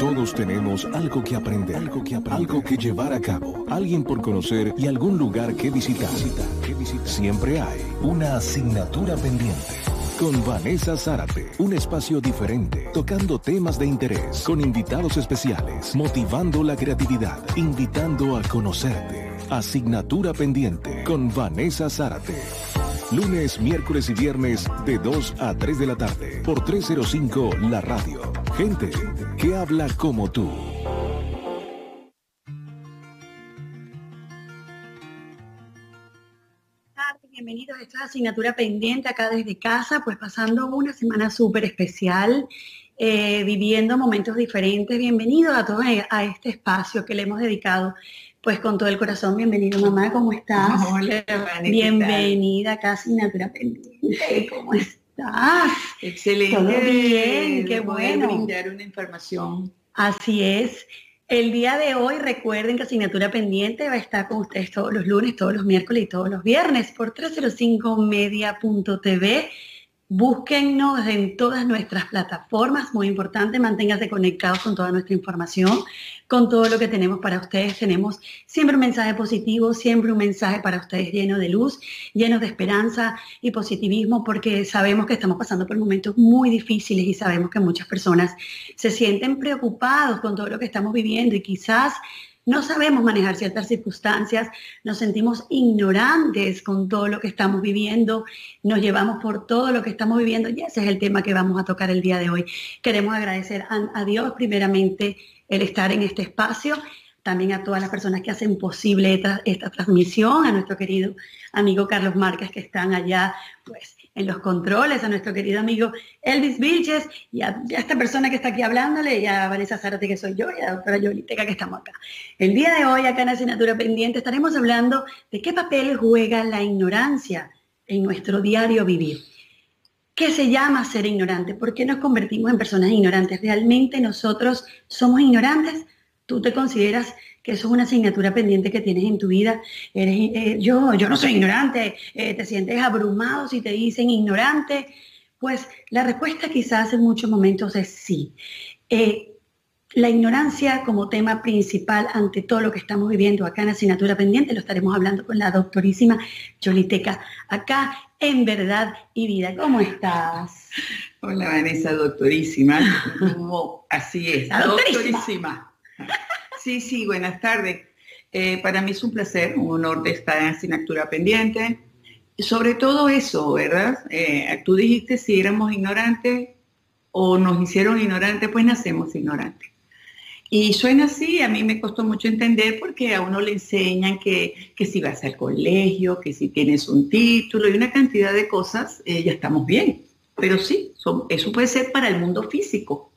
Todos tenemos algo que aprender, algo que, llevar a cabo, alguien por conocer y algún lugar que visitar. Siempre hay una asignatura pendiente. Con Vanessa Zárate, un espacio diferente, tocando temas de interés, con invitados especiales, motivando la creatividad, invitando a conocerte. Asignatura pendiente con Vanessa Zárate. Lunes, miércoles y viernes de 2 a 3 de la tarde por 305 La Radio. Gente que habla como tú. Bienvenidos a esta asignatura pendiente acá desde casa, pues pasando una semana súper especial, eh, viviendo momentos diferentes. Bienvenidos a todos a este espacio que le hemos dedicado pues con todo el corazón, bienvenido mamá, ¿cómo estás? Hola, Bienvenida a Asignatura Pendiente, ¿cómo estás? Excelente. Todo bien, qué bueno. brindar una información. Así es. El día de hoy recuerden que Asignatura Pendiente va a estar con ustedes todos los lunes, todos los miércoles y todos los viernes por 305media.tv Búsquennos en todas nuestras plataformas, muy importante, manténganse conectados con toda nuestra información, con todo lo que tenemos para ustedes. Tenemos siempre un mensaje positivo, siempre un mensaje para ustedes lleno de luz, lleno de esperanza y positivismo, porque sabemos que estamos pasando por momentos muy difíciles y sabemos que muchas personas se sienten preocupados con todo lo que estamos viviendo y quizás no sabemos manejar ciertas circunstancias, nos sentimos ignorantes con todo lo que estamos viviendo, nos llevamos por todo lo que estamos viviendo y ese es el tema que vamos a tocar el día de hoy. Queremos agradecer a, Dios primeramente el estar en este espacio, también a todas las personas que hacen posible esta, esta transmisión, a nuestro querido amigo Carlos Márquez que están allá pues en los controles, a nuestro querido amigo Elvis Vilches y a, esta persona que está aquí hablándole y a Vanessa Zárate que soy yo y a la doctora Yoliteca que estamos acá. El día de hoy acá en Asignatura Pendiente estaremos hablando de qué papel juega la ignorancia en nuestro diario vivir. ¿Qué se llama ser ignorante? ¿Por qué nos convertimos en personas ignorantes? ¿Realmente nosotros somos ignorantes? ¿Tú te consideras que eso es una asignatura pendiente que tienes en tu vida. Eres, eh, yo, yo no soy ignorante, eh, te sientes abrumado si te dicen ignorante. Pues la respuesta quizás en muchos momentos es sí. Eh, la ignorancia como tema principal ante todo lo que estamos viviendo acá en asignatura pendiente, lo estaremos hablando con la doctorísima Yoliteca, acá en Verdad y Vida. ¿Cómo estás? Hola Vanessa, doctorísima. así es, doctorísima. Sí, sí, buenas tardes. Eh, para mí es un placer, un honor de estar en Asignatura Pendiente. sobre todo eso, ¿verdad? Eh, tú dijiste si éramos ignorantes o nos hicieron ignorantes, pues nacemos ignorantes. Y suena así, a mí me costó mucho entender porque a uno le enseñan que, que si vas al colegio, que si tienes un título y una cantidad de cosas, eh, ya estamos bien. Pero sí, eso puede ser para el mundo físico,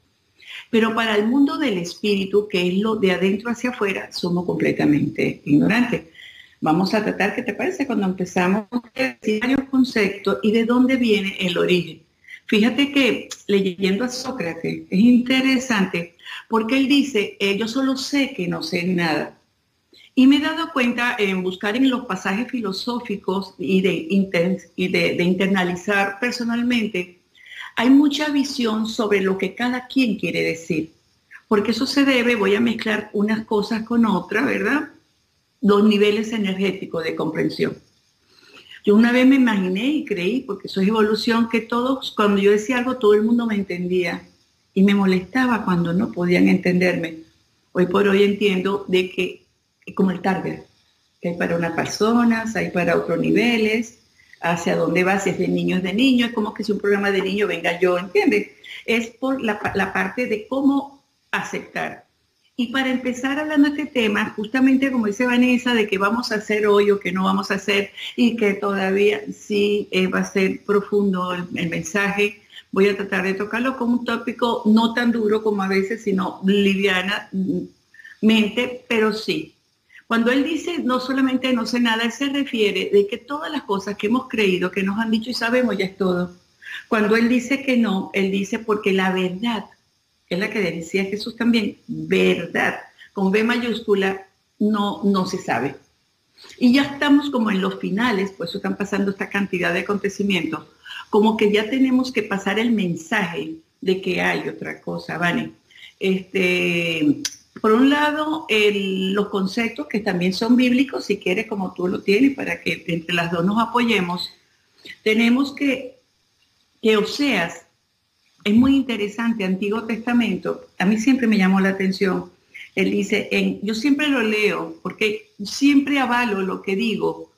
pero para el mundo del espíritu, que es lo de adentro hacia afuera, somos completamente ignorantes. Vamos a tratar, ¿qué te parece? Cuando empezamos a decir varios conceptos y de dónde viene el origen. Fíjate que leyendo a Sócrates es interesante porque él dice, eh, yo solo sé que no sé nada. Y me he dado cuenta en buscar en los pasajes filosóficos y de, y de internalizar personalmente hay mucha visión sobre lo que cada quien quiere decir, porque eso se debe, voy a mezclar unas cosas con otras, ¿verdad? Los niveles energéticos de comprensión. Yo una vez me imaginé y creí, porque eso es evolución, que todos, cuando yo decía algo, todo el mundo me entendía y me molestaba cuando no podían entenderme. Hoy por hoy entiendo de que, como el target, que hay para unas personas, hay para otros niveles, hacia dónde va, si es de niños de niños, como que si un programa de niño venga yo, ¿entiendes? Es por la, parte de cómo aceptar. Y para empezar hablando de este tema, justamente como dice Vanessa, de que vamos a hacer hoy o que no vamos a hacer y que todavía sí eh, va a ser profundo el, mensaje, voy a tratar de tocarlo como un tópico no tan duro como a veces, sino liviana mm, pero sí, cuando él dice no solamente no sé nada, él se refiere de que todas las cosas que hemos creído, que nos han dicho y sabemos ya es todo. Cuando él dice que no, él dice porque la verdad, es la que decía Jesús también, verdad, con B mayúscula, no, no se sabe. Y ya estamos como en los finales, pues están pasando esta cantidad de acontecimientos, como que ya tenemos que pasar el mensaje de que hay otra cosa, ¿vale? Este, por un lado, los conceptos que también son bíblicos, si quieres, como tú lo tienes, para que entre las dos nos apoyemos, tenemos que, que Oseas es muy interesante, Antiguo Testamento, a mí siempre me llamó la atención. Él dice, en, yo siempre lo leo porque siempre avalo lo que digo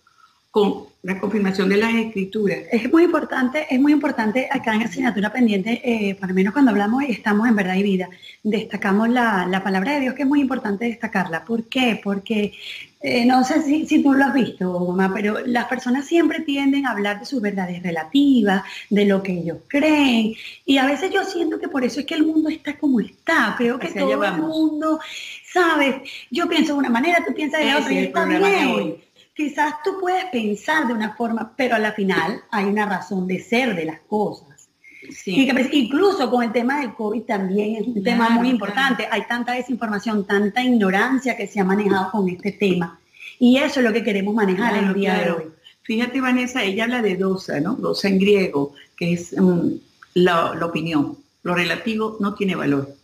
con la confirmación de las escrituras. Es muy importante, es muy importante acá en asignatura pendiente, eh, por lo menos cuando hablamos estamos en verdad y vida, destacamos la, la, palabra de Dios, que es muy importante destacarla. ¿Por qué? Porque eh, no sé si, si, tú lo has visto, mamá, pero las personas siempre tienden a hablar de sus verdades relativas, de lo que ellos creen, y a veces yo siento que por eso es que el mundo está como está. Creo que todo el mundo, ¿sabes? Yo pienso de una manera, tú piensas de otra, y está bien quizás tú puedes pensar de una forma, pero a la final hay una razón de ser de las cosas. Sí. incluso con el tema del COVID también es un tema muy importante. Hay tanta desinformación, tanta ignorancia que se ha manejado con este tema. Y eso es lo que queremos manejar en el día de hoy. Fíjate, Vanessa, ella habla de dosa, ¿no? Dosa en griego, que es mm, la, la opinión. Lo relativo no tiene valor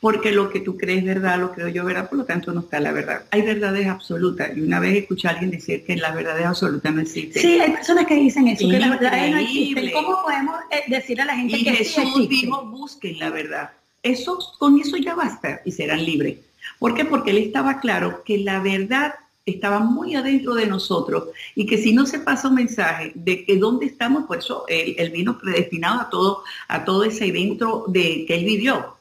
porque lo que tú crees verdad, lo creo yo verdad, por lo tanto no está la verdad. Hay verdades absolutas. Y una vez escuché a alguien decir que la verdad absoluta no existe. Sí, hay personas que dicen eso, que no existe. ¿Cómo podemos eh, decir a la gente que Jesús sí dijo, busquen la verdad? Eso, con eso ya basta y serán libres. ¿Por qué? Porque él estaba claro que la verdad estaba muy adentro de nosotros y que si no se pasa un mensaje de que dónde estamos, por eso él, vino predestinado a todo, a todo ese evento de, que él vivió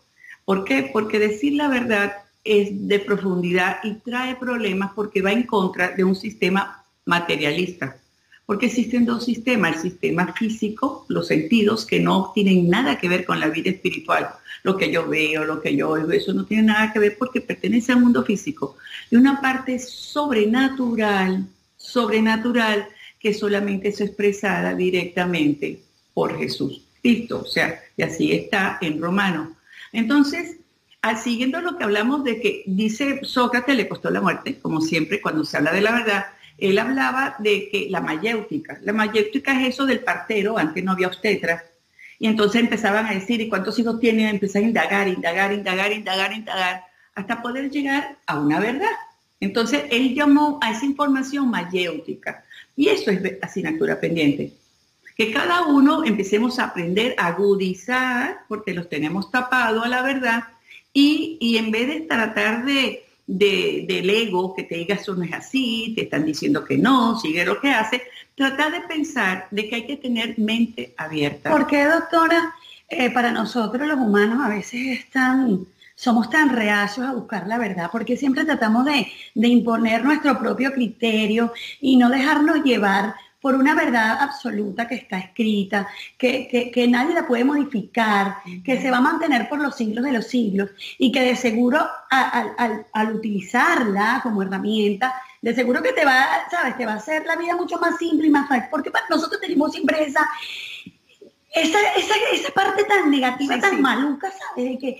¿Por qué? Porque decir la verdad es de profundidad y trae problemas porque va en contra de un sistema materialista. Porque existen dos sistemas, el sistema físico, los sentidos que no tienen nada que ver con la vida espiritual. Lo que yo veo, lo que yo oigo, eso no tiene nada que ver porque pertenece al mundo físico. Y una parte sobrenatural, sobrenatural, que solamente es expresada directamente por Jesús. Cristo, o sea, y así está en Romanos entonces, al siguiendo lo que hablamos de que dice Sócrates le costó la muerte, como siempre cuando se habla de la verdad, él hablaba de que la mayéutica, la mayéutica es eso del partero, antes no había obstetras, y entonces empezaban a decir, ¿y cuántos hijos tiene? Empezar a indagar, indagar, indagar, indagar, indagar, hasta poder llegar a una verdad. Entonces él llamó a esa información mayéutica, y eso es asignatura pendiente que cada uno empecemos a aprender a agudizar, porque los tenemos tapados a la verdad, y, en vez de tratar de, del ego, que te diga eso no es así, te están diciendo que no, sigue lo que hace, tratar de pensar de que hay que tener mente abierta. ¿Por qué, doctora? Eh, para nosotros los humanos a veces están somos tan reacios a buscar la verdad, porque siempre tratamos de, de, imponer nuestro propio criterio y no dejarnos llevar por una verdad absoluta que está escrita, que, nadie la puede modificar, que se va a mantener por los siglos de los siglos y que de seguro al, utilizarla como herramienta, de seguro que te va, ¿sabes? Te va a hacer la vida mucho más simple y más fácil, porque nosotros tenemos siempre esa, esa, parte tan negativa, tan maluca, ¿sabes? De que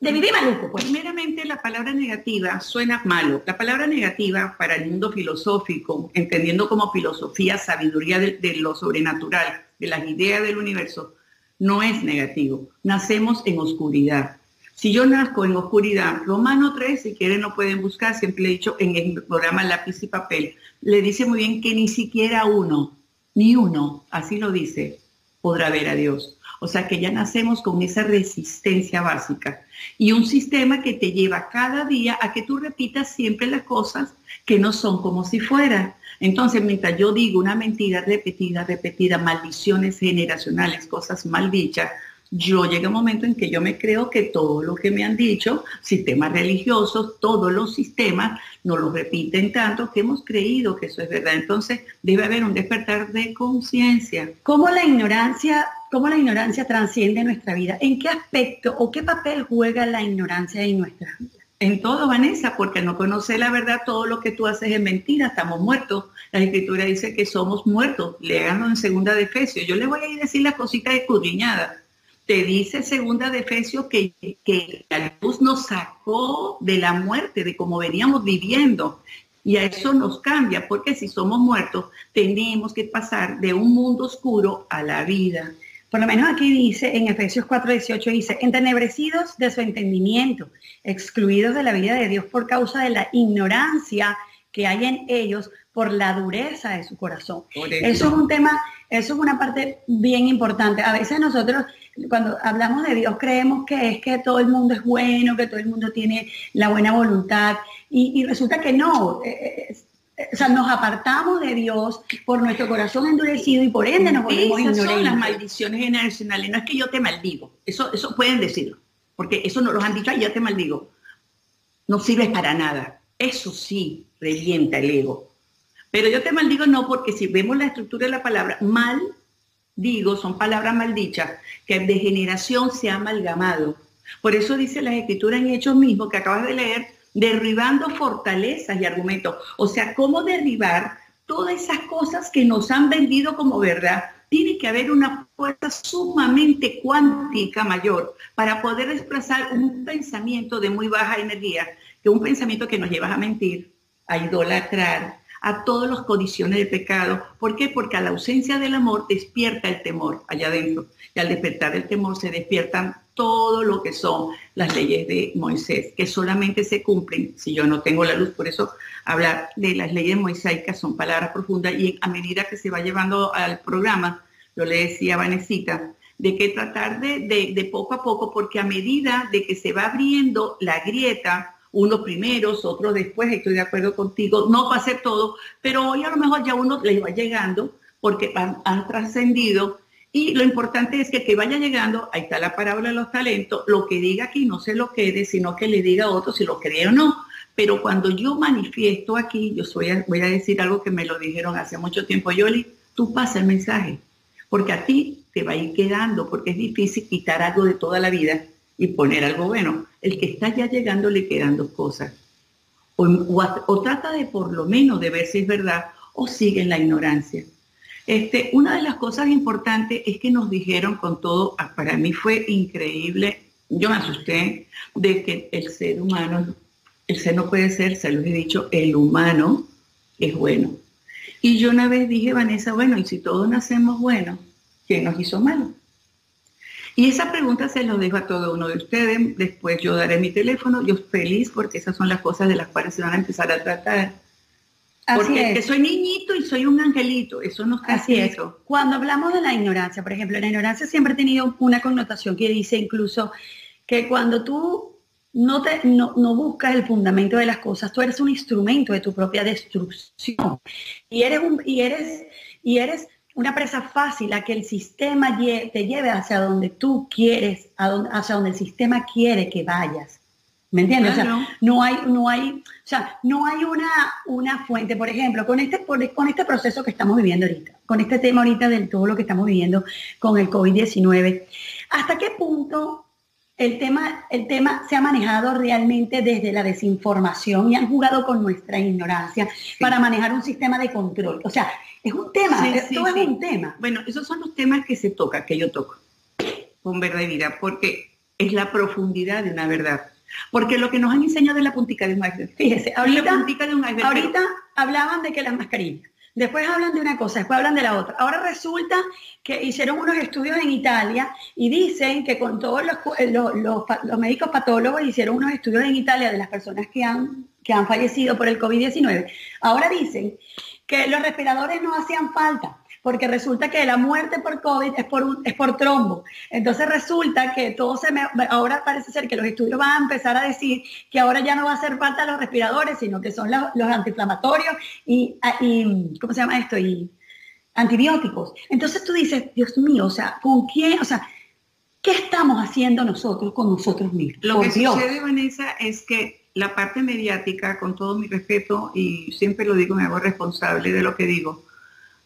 de vivir maluco. Pues. Primeramente, la palabra negativa suena malo. La palabra negativa para el mundo filosófico, entendiendo como filosofía, sabiduría de, lo sobrenatural, de las ideas del universo, no es negativo. Nacemos en oscuridad. Si yo nazco en oscuridad, Romano 3, si quieren lo pueden buscar, siempre he dicho en el programa Lápiz y Papel, le dice muy bien que ni siquiera uno, ni uno, así lo dice, podrá ver a Dios. O sea que ya nacemos con esa resistencia básica y un sistema que te lleva cada día a que tú repitas siempre las cosas que no son como si fueran. Entonces, mientras yo digo una mentira repetida, repetida, maldiciones generacionales, cosas mal dichas, yo llega un momento en que yo me creo que todo lo que me han dicho, sistemas religiosos, todos los sistemas, nos lo repiten tanto que hemos creído que eso es verdad. Entonces debe haber un despertar de conciencia. ¿Cómo la ignorancia, cómo la ignorancia transciende nuestra vida? ¿En qué aspecto o qué papel juega la ignorancia en nuestra vida? En todo, Vanessa, porque no conoce la verdad, todo lo que tú haces es mentira, estamos muertos. La escritura dice que somos muertos. Leanlo en segunda de. Yo le voy a ir a decir las cositas escudriñadas te dice segunda de Efesios que, que la luz nos sacó de la muerte, de cómo veníamos viviendo. Y a eso nos cambia, porque si somos muertos, tenemos que pasar de un mundo oscuro a la vida. Por lo menos aquí dice, en Efesios 4:18 dice, entenebrecidos de su entendimiento, excluidos de la vida de Dios por causa de la ignorancia que hay en ellos por la dureza de su corazón. Eso es un tema, eso es una parte bien importante. A veces nosotros cuando hablamos de Dios creemos que es que todo el mundo es bueno, que todo el mundo tiene la buena voluntad y, resulta que no. Eh, eh, o sea, nos apartamos de Dios por nuestro corazón endurecido y por ende nos volvemos Esas son las maldiciones generacionales. No es que yo te maldigo. Eso, eso pueden decirlo. Porque eso no los han dicho, ay, ya te maldigo. No sirves para nada. Eso sí revienta el ego. Pero yo te maldigo no porque si vemos la estructura de la palabra, mal digo, son palabras maldichas, que de generación se ha amalgamado. Por eso dice la escritura en Hechos mismos que acabas de leer, derribando fortalezas y argumentos. O sea, cómo derribar todas esas cosas que nos han vendido como verdad. Tiene que haber una fuerza sumamente cuántica mayor para poder desplazar un pensamiento de muy baja energía, que un pensamiento que nos lleva a mentir, a idolatrar, a todas las condiciones de pecado. ¿Por qué? Porque a la ausencia del amor despierta el temor allá adentro. Y al despertar el temor se despiertan todo lo que son las leyes de Moisés, que solamente se cumplen si yo no tengo la luz. Por eso hablar de las leyes moisaicas son palabras profundas y a medida que se va llevando al programa, yo le decía a Vanesita, de que tratar de, de poco a poco, porque a medida de que se va abriendo la grieta, unos primeros, otros después, estoy de acuerdo contigo, no pase todo, pero hoy a lo mejor ya uno le va llegando porque han, trascendido y lo importante es que que vaya llegando, ahí está la parábola de los talentos, lo que diga aquí no se lo quede, sino que le diga a otro si lo cree o no. Pero cuando yo manifiesto aquí, yo soy, voy a decir algo que me lo dijeron hace mucho tiempo, Yoli, tú pasa el mensaje, porque a ti te va a ir quedando, porque es difícil quitar algo de toda la vida y poner algo bueno. El que está ya llegando le quedan dos cosas. O, trata de por lo menos de ver si es verdad o sigue en la ignorancia. Este, una de las cosas importantes es que nos dijeron con todo, ah, para mí fue increíble, yo me asusté de que el ser humano, el ser no puede ser, se los he dicho, el humano es bueno. Y yo una vez dije, Vanessa, bueno, y si todos nacemos buenos, ¿quién nos hizo malo? Y esa pregunta se lo dejo a todo uno de ustedes. Después yo daré mi teléfono. Yo feliz porque esas son las cosas de las cuales se van a empezar a tratar. porque que soy niñito y soy un angelito, eso no está Así es. Cuando hablamos de la ignorancia, por ejemplo, la ignorancia siempre ha tenido una connotación que dice incluso que cuando tú no, te, no, no, buscas el fundamento de las cosas, tú eres un instrumento de tu propia destrucción. Y eres, un, y eres, y eres una presa fácil a que el sistema te lleve hacia donde tú quieres, hacia donde el sistema quiere que vayas. ¿Me entiendes? O sea, no hay, no hay, o sea, no hay una, una fuente, por ejemplo, con este, con este proceso que estamos viviendo ahorita, con este tema ahorita de todo lo que estamos viviendo con el COVID-19, ¿hasta qué punto el tema, el tema se ha manejado realmente desde la desinformación y han jugado con nuestra ignorancia para manejar un sistema de control? O sea, es un tema, sí, es un tema. Bueno, esos son los temas que se tocan, que yo toco con verdad y vida, porque es la profundidad de una verdad. Porque lo que nos han enseñado es la puntica de un iceberg. Fíjese, ahorita, de un ahorita hablaban de que las mascarillas, después hablan de una cosa, después hablan de la otra. Ahora resulta que hicieron unos estudios en Italia y dicen que con todos los, los, los médicos patólogos hicieron unos estudios en Italia de las personas que han, que han fallecido por el COVID-19. Ahora dicen que los respiradores no hacían falta, porque resulta que la muerte por COVID es por, un, es por trombo. Entonces resulta que todo se me, ahora parece ser que los estudios van a empezar a decir que ahora ya no va a hacer falta los respiradores, sino que son los, antiinflamatorios y, y, ¿cómo se llama esto? Y antibióticos. Entonces tú dices, Dios mío, o sea, ¿con quién? O sea, ¿qué estamos haciendo nosotros con nosotros mismos? Lo que sucede, Vanessa, es que la parte mediática, con todo mi respeto, y siempre lo digo, me hago responsable de lo que digo,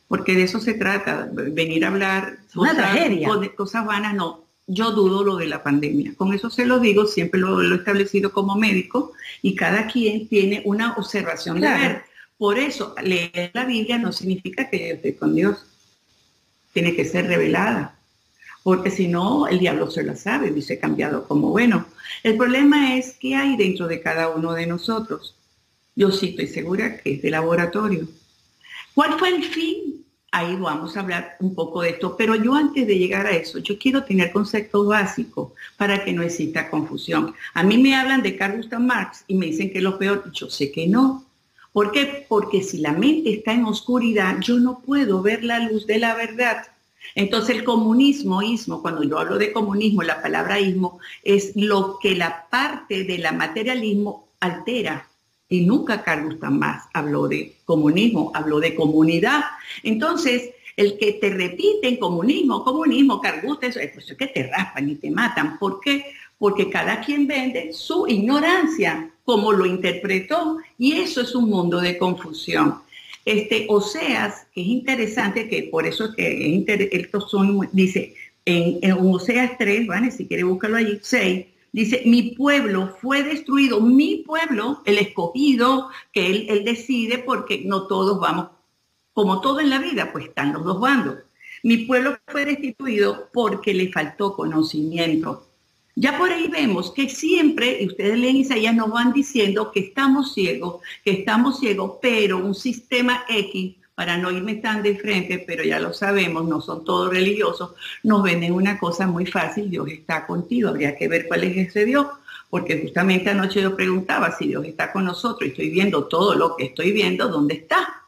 porque de eso se trata, venir a hablar Una tragedia. cosas vanas, no. Yo dudo lo de la pandemia. Con eso se lo digo, siempre lo, he establecido como médico y cada quien tiene una observación de ver. Por eso, leer la Biblia no significa que yo esté con Dios. Tiene que ser revelada porque si no, el diablo se lo sabe, dice cambiado como bueno. El problema es qué hay dentro de cada uno de nosotros. Yo sí estoy segura que es de laboratorio. ¿Cuál fue el fin ahí vamos a hablar un poco de esto. Pero yo antes de llegar a eso, yo quiero tener conceptos básicos para que no exista confusión. A mí me hablan de Carl Gustav Marx y me dicen que es lo peor. Yo sé que no. ¿Por qué? Porque si la mente está en oscuridad, yo no puedo ver la luz de la verdad. Entonces el comunismo, ismo, cuando yo hablo de comunismo, la palabra ismo es lo que la parte del materialismo altera. Y nunca Carl Gustav Marx habló de comunismo, habló de comunidad. Entonces, el que te repiten comunismo, comunismo, Carl Gustav, eso, pues es que te raspan y te matan. ¿Por qué? Porque cada quien vende su ignorancia, como lo interpretó, y eso es un mundo de confusión. Este, Oseas, que es interesante, que por eso es que estos son, dice, en, en, Oseas 3, ¿vale? si quiere búscalo allí, 6, dice, mi pueblo fue destruido, mi pueblo, el escogido, que él, él decide porque no todos vamos, como todo en la vida, pues están los dos bandos. Mi pueblo fue destituido porque le faltó conocimiento. Ya por ahí vemos que siempre, y ustedes leen Isaías, nos van diciendo que estamos ciegos, que estamos ciegos, pero un sistema X, para no irme tan de frente, pero ya lo sabemos, no son todos religiosos, nos venden una cosa muy fácil, Dios está contigo, habría que ver cuál es ese Dios, porque justamente anoche yo preguntaba si Dios está con nosotros y estoy viendo todo lo que estoy viendo, ¿dónde está?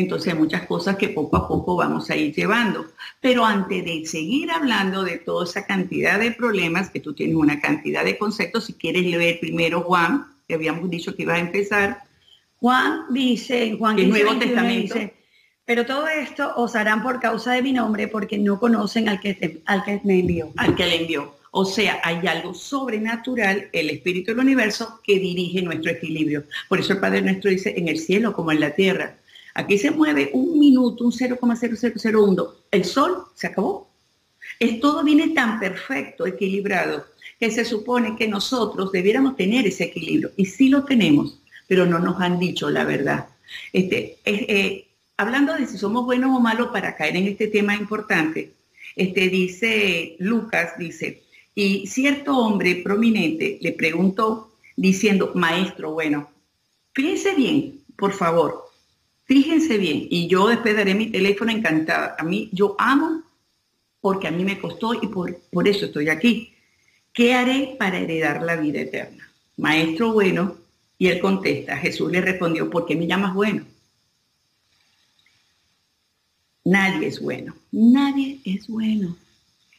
Entonces hay muchas cosas que poco a poco vamos a ir llevando. Pero antes de seguir hablando de toda esa cantidad de problemas, que tú tienes una cantidad de conceptos, si quieres leer primero Juan, que habíamos dicho que iba a empezar. Juan dice, en Juan el Nuevo Testamento. pero todo esto os harán por causa de mi nombre porque no conocen al que, al que me envió. Al que le envió. O sea, hay algo sobrenatural, el espíritu del universo, que dirige nuestro equilibrio. Por eso el Padre nuestro dice, en el cielo como en la tierra. Aquí se mueve un minuto, un 0,0001. El sol se acabó. Es, todo viene tan perfecto, equilibrado, que se supone que nosotros debiéramos tener ese equilibrio. Y sí lo tenemos, pero no nos han dicho la verdad. Este, eh, hablando de si somos buenos o malos para caer en este tema importante, este, dice Lucas, dice, y cierto hombre prominente le preguntó diciendo, maestro, bueno, fíjense bien, por favor, Fíjense bien, y yo después daré mi teléfono encantada. A mí, yo amo porque a mí me costó y por, por eso estoy aquí. ¿Qué haré para heredar la vida eterna? Maestro bueno, y él contesta, Jesús le respondió, ¿por qué me llamas bueno? Nadie es bueno, nadie es bueno.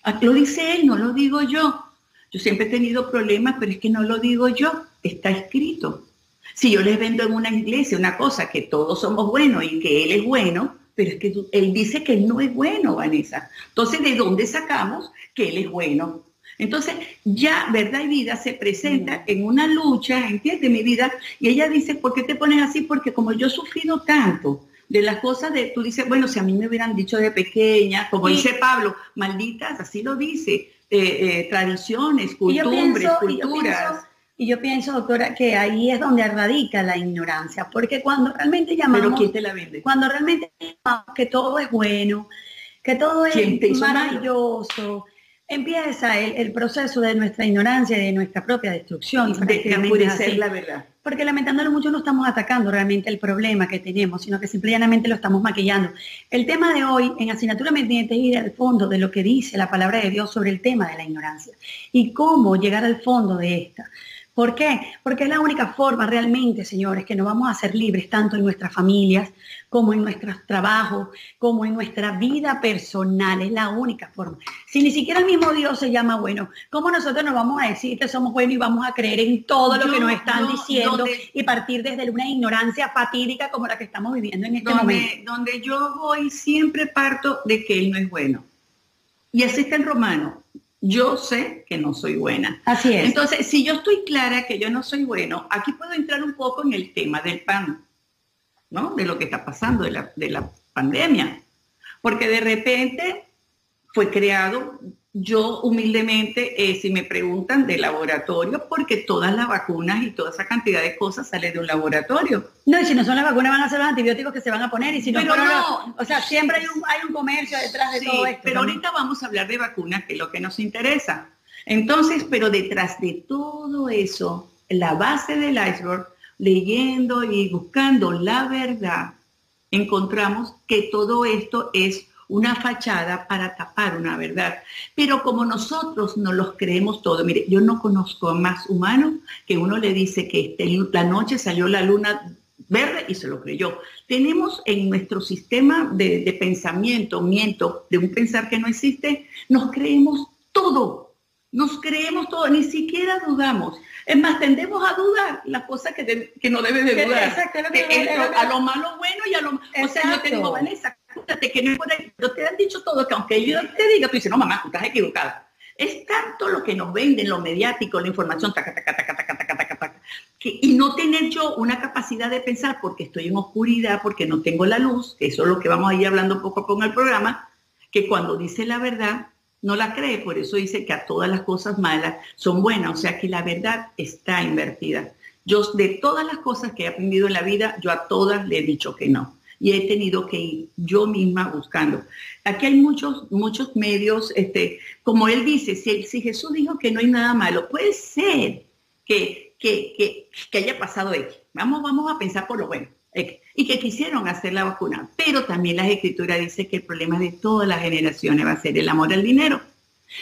Ah, lo dice él, no lo digo yo. Yo siempre he tenido problemas, pero es que no lo digo yo, está escrito. Si yo les vendo en una iglesia una cosa que todos somos buenos y que él es bueno, pero es que él dice que no es bueno, Vanessa. Entonces, ¿de dónde sacamos que él es bueno? Entonces, ya verdad y vida se presenta en una lucha, ¿entiendes mi vida? Y ella dice, ¿por qué te pones así? Porque como yo he sufrido tanto de las cosas de, tú dices, bueno, si a mí me hubieran dicho de pequeña, como dice Pablo, malditas, así lo dice, eh, eh, tradiciones, costumbres, culturas. Y yo pienso, doctora, que ahí es donde radica la ignorancia, porque cuando realmente llamamos, ¿Pero te la vende? cuando realmente llamamos que todo es bueno, que todo es maravilloso, empieza el, proceso de nuestra ignorancia y de nuestra propia destrucción. De la verdad. Porque lamentándolo mucho no estamos atacando realmente el problema que tenemos, sino que simplemente lo estamos maquillando. El tema de hoy en asignatura pendiente es ir al fondo de lo que dice la palabra de Dios sobre el tema de la ignorancia y cómo llegar al fondo de esta. ¿Por qué? Porque es la única forma realmente, señores, que nos vamos a hacer libres tanto en nuestras familias como en nuestros trabajos, como en nuestra vida personal. Es la única forma. Si ni siquiera el mismo Dios se llama bueno, ¿cómo nosotros nos vamos a decir que somos buenos y vamos a creer en todo lo que nos están diciendo y partir desde una ignorancia fatídica como la que estamos viviendo en este momento? Donde yo voy siempre parto de que Él no es bueno. Y así está en Romano yo sé que no soy buena. Así es. Entonces, si yo estoy clara que yo no soy bueno, aquí puedo entrar un poco en el tema del pan, ¿no? De lo que está pasando, de la, de la pandemia. Porque de repente fue creado yo humildemente, eh, si me preguntan de laboratorio, porque todas las vacunas y toda esa cantidad de cosas sale de un laboratorio. No, y si no son las vacunas van a ser los antibióticos que se van a poner y si no, pero no, o sea, siempre hay un, hay un comercio detrás de todo esto. Pero ahorita vamos a hablar de vacunas, que es lo que nos interesa. Entonces, pero detrás de todo eso, la base del iceberg, leyendo y buscando la verdad, encontramos que todo esto es una fachada para tapar una verdad. Pero como nosotros no los creemos todo, mire, yo no conozco más humano que uno le dice que este, la noche salió la luna verde y se lo creyó. Tenemos en nuestro sistema de, de pensamiento, miento, de un pensar que no existe, nos creemos todo, nos creemos todo, ni siquiera dudamos. Es más, tendemos a dudar las cosas que, que no debes de dudar. Exacto, a lo malo bueno y a lo... O sea, yo te digo, Vanessa, que no te han dicho todo, que aunque yo te diga, tú dices, no, mamá, tú estás equivocada. Es tanto lo que nos venden, lo mediático, la información, taca, taca, taca, taca, taca, taca, taca, que, y no tener yo una capacidad de pensar porque estoy en oscuridad, porque no tengo la luz, que eso es lo que vamos a ir hablando poco a poco en el programa, que cuando dice la verdad, no la cree, por eso dice que a todas las cosas malas son buenas, o sea que la verdad está invertida. Yo de todas las cosas que he aprendido en la vida, yo a todas le he dicho que no y he tenido que ir yo misma buscando. Aquí hay muchos, muchos medios, este, como él dice, si, si Jesús dijo que no hay nada malo, puede ser que, que, que, haya pasado X. Vamos, vamos a pensar por lo bueno. Y que quisieron hacer la vacuna. Pero también la escritura dice que el problema de todas las generaciones va a ser el amor al dinero.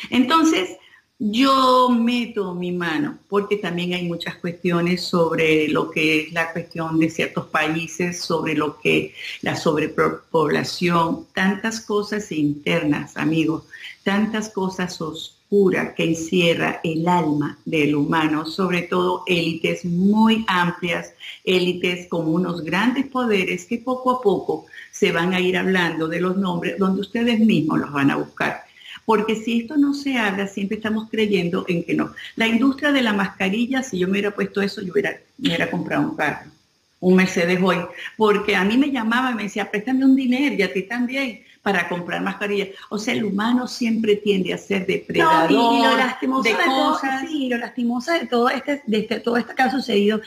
Entonces, yo meto mi mano porque también hay muchas cuestiones sobre lo que es la cuestión de ciertos países, sobre lo que la sobrepoblación, tantas cosas internas, amigos, tantas cosas oscuras que encierra el alma del humano, sobre todo élites muy amplias, élites con unos grandes poderes que poco a poco se van a ir hablando de los nombres donde ustedes mismos los van a buscar porque si esto no se habla, siempre estamos creyendo en que no. La industria de la mascarilla, si yo me hubiera puesto eso, yo hubiera, me hubiera comprado un carro, un Mercedes hoy, porque a mí me llamaba y me decía, préstame un dinero y a ti también para comprar mascarillas. O sea, el humano siempre tiende a ser depredador y, lo lastimoso de, cosas. sí, lo lastimoso de todo este, de este, todo esto que ha sucedido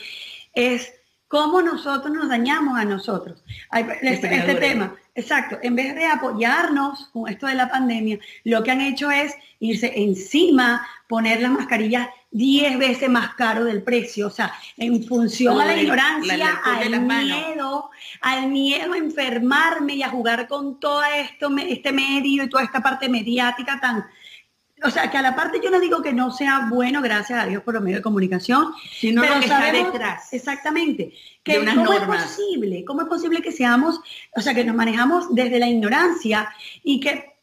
es cómo nosotros nos dañamos a nosotros. Este, este tema, exacto, en vez de apoyarnos con esto de la pandemia, lo que han hecho es irse encima, poner las mascarillas 10 veces más caro del precio, o sea, en función a la ignorancia, al miedo, al miedo a enfermarme y a jugar con todo esto, este medio y toda esta parte mediática tan, o sea, que a la parte yo no digo que no sea bueno, gracias a Dios por los medios de comunicación, sino pero lo que está detrás. Exactamente. Que ¿Cómo es posible? ¿Cómo es posible que seamos, o sea, que nos manejamos desde la ignorancia y que,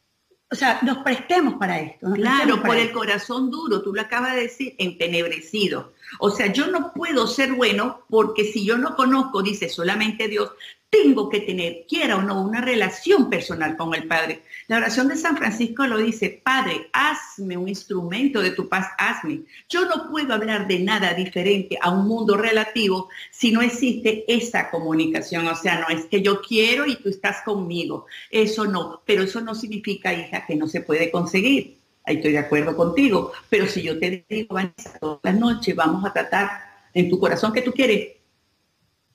o sea, nos prestemos para esto? claro, por el corazón duro, tú lo acabas de decir, entenebrecido. O sea, yo no puedo ser bueno porque si yo no conozco, dice solamente Dios, tengo que tener, quiera o no, una relación personal con el Padre. La oración de San Francisco lo dice, Padre, hazme un instrumento de tu paz, hazme. Yo no puedo hablar de nada diferente a un mundo relativo si no existe esa comunicación. O sea, no es que yo quiero y tú estás conmigo. Eso no, pero eso no significa, hija, que no se puede conseguir. Ahí estoy de acuerdo contigo. Pero si yo te digo, Vanessa, toda la noche vamos a tratar en tu corazón que tú quieres,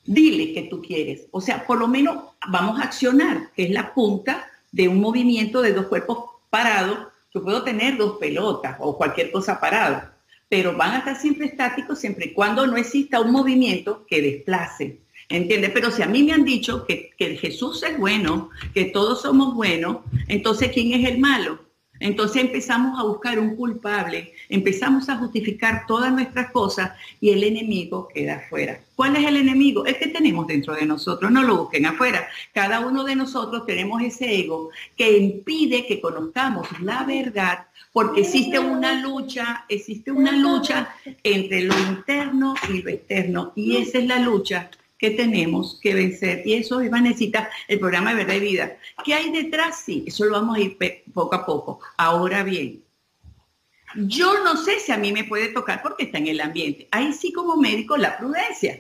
dile que tú quieres. O sea, por lo menos vamos a accionar, que es la punta de un movimiento de dos cuerpos parados. Yo puedo tener dos pelotas o cualquier cosa parada, pero van a estar siempre estáticos siempre y cuando no exista un movimiento que desplace. ¿Entiendes? Pero si a mí me han dicho que, Jesús es bueno, que todos somos buenos, entonces ¿quién es el malo? Entonces empezamos a buscar un culpable, empezamos a justificar todas nuestras cosas y el enemigo queda afuera. ¿Cuál es el enemigo? El que tenemos dentro de nosotros, no lo busquen afuera. Cada uno de nosotros tenemos ese ego que impide que conozcamos la verdad porque existe una lucha, existe una lucha entre lo interno y lo externo y esa es la lucha que tenemos que vencer. Y eso es, Vanesita, el programa de verdad y vida. ¿Qué hay detrás? Sí, eso lo vamos a ir poco a poco. Ahora bien, yo no sé si a mí me puede tocar porque está en el ambiente. Ahí sí como médico la prudencia.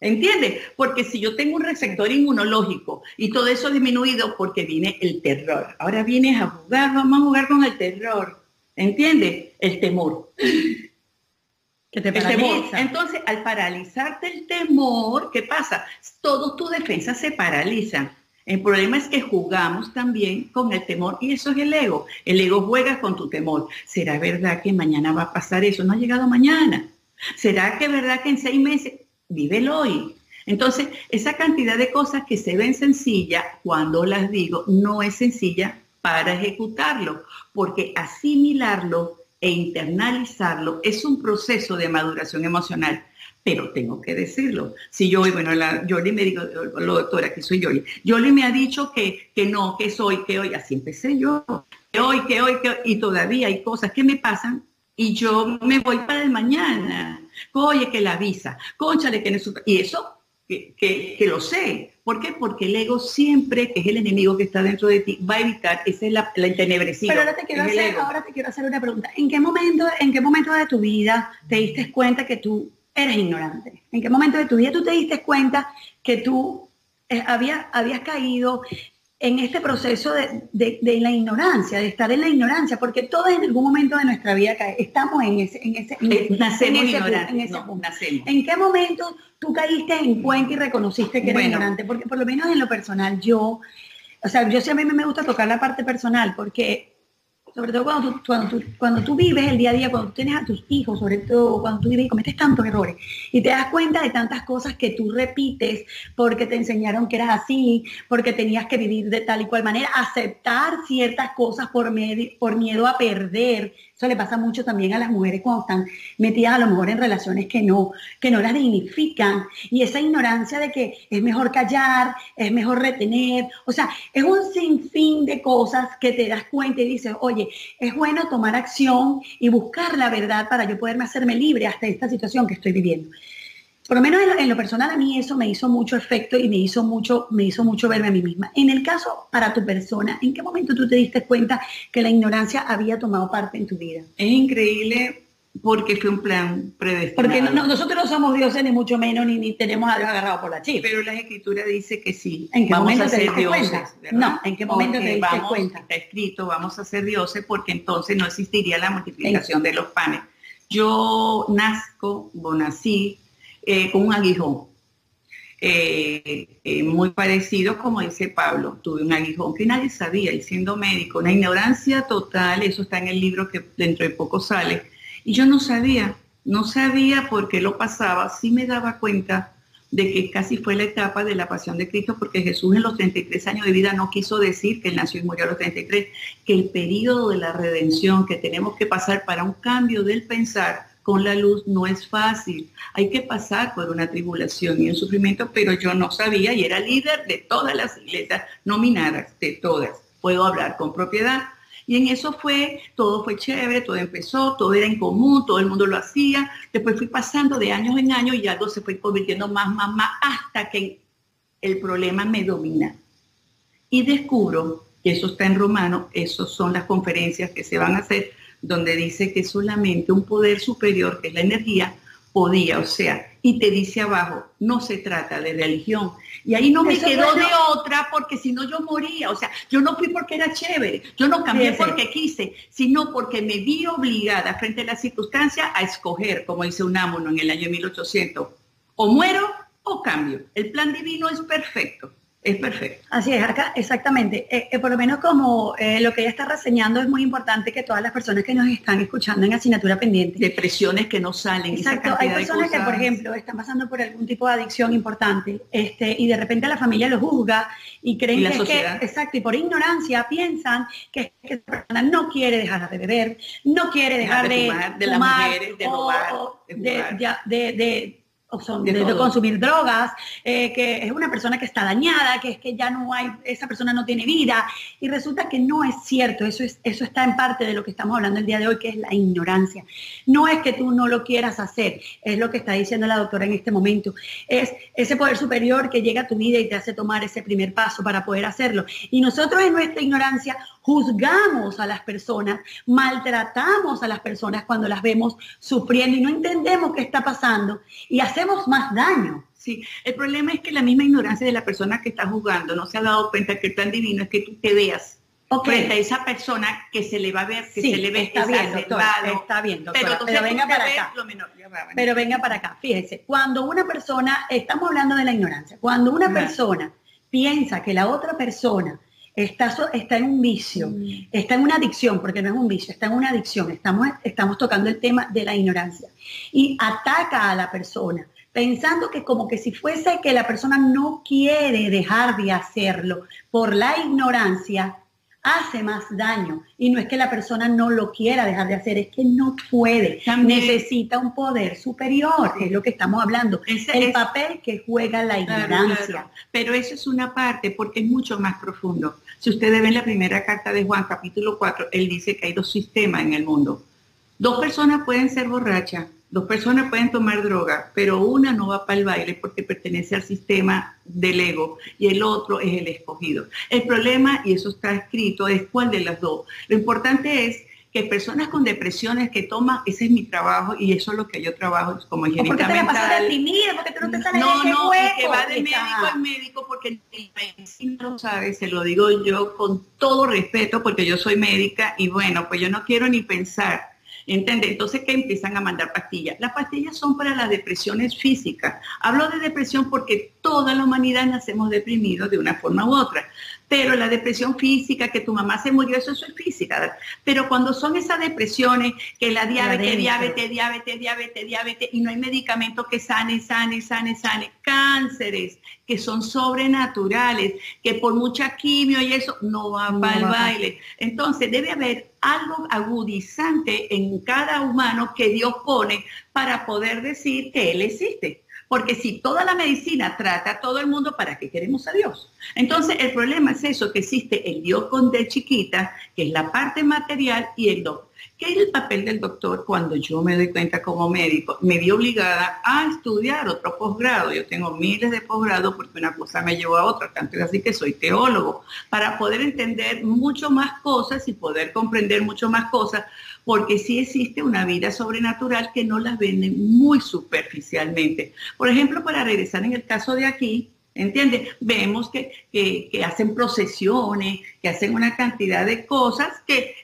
¿Entiendes? Porque si yo tengo un receptor inmunológico y todo eso disminuido porque viene el terror. Ahora vienes a jugar, vamos a jugar con el terror. ¿Entiendes? El temor. Entonces, al paralizarte el temor, ¿qué pasa? Todas tus defensas se paralizan. El problema es que jugamos también con el temor y eso es el ego. El ego juega con tu temor. ¿Será verdad que mañana va a pasar eso? No ha llegado mañana. ¿Será que es verdad que en seis meses vive el hoy? Entonces, esa cantidad de cosas que se ven sencillas, cuando las digo, no es sencilla para ejecutarlo, porque asimilarlo e internalizarlo es un proceso de maduración emocional. Pero tengo que decirlo. Si yo, bueno, la Yoli me dijo, la doctora, que soy Yoli, Yoli me ha dicho que, que no, que soy, que hoy, así empecé yo, que hoy, que hoy, que hoy, y todavía hay cosas que me pasan y yo me voy para el mañana. Oye, que la visa, conchale, que no Y eso que, que, lo sé. ¿Por qué? Porque el ego siempre, que es el enemigo que está dentro de ti, va a evitar, esa es la, la Pero ahora te, quiero hacer, ahora te quiero hacer una pregunta. ¿En qué, momento, ¿En qué momento de tu vida te diste cuenta que tú eres ignorante? ¿En qué momento de tu vida tú te diste cuenta que tú eh, habías, habías caído en este proceso de, la ignorancia, de estar en la ignorancia, porque todos en algún momento de nuestra vida estamos en ese, en ese, en, eh, nacemos en qué momento tú caíste en cuenta y reconociste que eres ignorante? Porque por lo menos en lo personal yo, o sea, yo siempre me gusta tocar la parte personal, porque sobre todo cuando tú, cuando, tú, cuando tú vives el día a día, cuando tú tienes a tus hijos, sobre todo cuando tú vives y cometes tantos errores y te das cuenta de tantas cosas que tú repites porque te enseñaron que eras así, porque tenías que vivir de tal y cual manera, aceptar ciertas cosas por, por miedo a perder eso le pasa mucho también a las mujeres cuando están metidas a lo mejor en relaciones que no, que no las dignifican. Y esa ignorancia de que es mejor callar, es mejor retener. O sea, es un sinfín de cosas que te das cuenta y dices, oye, es bueno tomar acción y buscar la verdad para yo poderme hacerme libre hasta esta situación que estoy viviendo por lo menos en lo, personal a mí eso me hizo mucho efecto y me hizo mucho, me hizo mucho verme a mí misma. En el caso para tu persona, ¿en qué momento tú te diste cuenta que la ignorancia había tomado parte en tu vida? Es increíble porque fue un plan predestinado. Porque nosotros no somos dioses ni mucho menos ni, tenemos a Dios agarrado por la chica. Pero la escritura dice que sí. ¿En qué vamos momento a ser te dioses, cuenta? No, ¿en qué momento te diste cuenta? Está escrito, vamos a ser dioses porque entonces no existiría la multiplicación de los panes. Yo nazco, o nací eh, con un aguijón. Eh, eh, muy parecido, como dice Pablo, tuve un aguijón que nadie sabía y siendo médico, una ignorancia total, eso está en el libro que dentro de poco sale, y yo no sabía, no sabía por qué lo pasaba, sí me daba cuenta de que casi fue la etapa de la pasión de Cristo, porque Jesús en los 33 años de vida no quiso decir que él nació y murió a los 33, que el periodo de la redención que tenemos que pasar para un cambio del pensar con la luz no es fácil. Hay que pasar por una tribulación y un sufrimiento, pero yo no sabía y era líder de todas las iglesias nominadas, de todas. Puedo hablar con propiedad. Y en eso fue, todo fue chévere, todo empezó, todo era en común, todo el mundo lo hacía. Después fui pasando de años en años y algo se fue convirtiendo más, más, más, hasta que el problema me domina. Y descubro, que eso está en romano, esas son las conferencias que se van a hacer donde dice que solamente un poder superior, que es la energía, podía, o sea, y te dice abajo, no se trata de religión. Y ahí no me quedó de otra porque si no yo moría, o sea, yo no fui porque era chévere, yo no cambié porque quise, sino porque me vi obligada frente a la circunstancia a escoger, como dice Unámono en el año 1800, o muero o cambio. El plan divino es perfecto. Es perfecto. Así es, acá exactamente. Eh, eh, por lo menos como eh, lo que ella está reseñando es muy importante que todas las personas que nos están escuchando en asignatura pendiente. Depresiones que no salen. Exacto, hay personas que, por ejemplo, están pasando por algún tipo de adicción importante este, y de repente la familia lo juzga y creen que, es que, exacto, y por ignorancia piensan que, que esa persona no quiere dejar de beber, no quiere dejar, de, de, las mujeres, de robar, de de, consumir drogas, eh, que es una persona que está dañada, que es que ya no hay, esa persona no tiene vida. Y resulta que no es cierto, eso, es, eso está en parte de lo que estamos hablando el día de hoy, que es la ignorancia. No es que tú no lo quieras hacer, es lo que está diciendo la doctora en este momento. Es ese poder superior que llega a tu vida y te hace tomar ese primer paso para poder hacerlo. Y nosotros en nuestra ignorancia juzgamos a las personas, maltratamos a las personas cuando las vemos sufriendo y no entendemos qué está pasando y hacemos más daño. Sí, el problema es que la misma ignorancia de la persona que está juzgando no se ha dado cuenta que el plan divino es que tú te veas frente a esa persona que se le va a ver, que se le ve está bien, está bien, pero, venga para acá. pero venga para acá, fíjese, cuando una persona, estamos hablando de la ignorancia, cuando una persona piensa que la otra persona está, está en un vicio, mm. está en una adicción, porque no es un vicio, está en una adicción. Estamos, estamos tocando el tema de la ignorancia y ataca a la persona pensando que como que si fuese que la persona no quiere dejar de hacerlo por la ignorancia, hace más daño. Y no es que la persona no lo quiera dejar de hacer, es que no puede. Necesita un poder superior, es lo que estamos hablando. el papel que juega la ignorancia. Pero eso es una parte porque es mucho más profundo. Si ustedes ven la primera carta de Juan, capítulo 4, él dice que hay dos sistemas en el mundo. Dos personas pueden ser borrachas, Dos personas pueden tomar droga, pero una no va para el baile porque pertenece al sistema del ego y el otro es el escogido. El problema, y eso está escrito, es cuál de las dos. Lo importante es que personas con depresiones que toman, ese es mi trabajo y eso es lo que yo trabajo como mental. ¿Por qué te deprimida? ¿Por qué tú no te sales no, de no, que va de médico al médico porque el medicina lo sabe, se lo digo yo con todo respeto porque yo soy médica y bueno, pues yo no quiero ni pensar ¿Entiende? Entonces, ¿qué empiezan a mandar pastillas? Las pastillas son para las depresiones físicas. Hablo de depresión porque toda la humanidad nacemos deprimidos de una forma u otra. Pero la depresión física, que tu mamá se murió, eso, es física. Pero cuando son esas depresiones, que la diabetes, diabetes, diabetes, diabetes, diabetes, y no hay medicamento que sane, sane, sane, sane, cánceres que son sobrenaturales, que por mucha quimio y eso no van para el baile. Entonces debe haber algo agudizante en cada humano que Dios pone para poder decir que Él existe. Porque si toda la medicina trata a todo el mundo, ¿para qué queremos a Dios? Entonces el problema es eso, que existe el Dios con D chiquita, que es la parte material, y el doctor. ¿Qué es el papel del doctor cuando yo me doy cuenta como médico? Me vi obligada a estudiar otro posgrado. Yo tengo miles de posgrados porque una cosa me llevó a otra, tanto es así que soy teólogo, para poder entender mucho más cosas y poder comprender mucho más cosas, porque sí existe una vida sobrenatural que no las venden muy superficialmente. Por ejemplo, para regresar en el caso de aquí, ¿Entiendes? Vemos que, hacen procesiones, que hacen una cantidad de cosas que,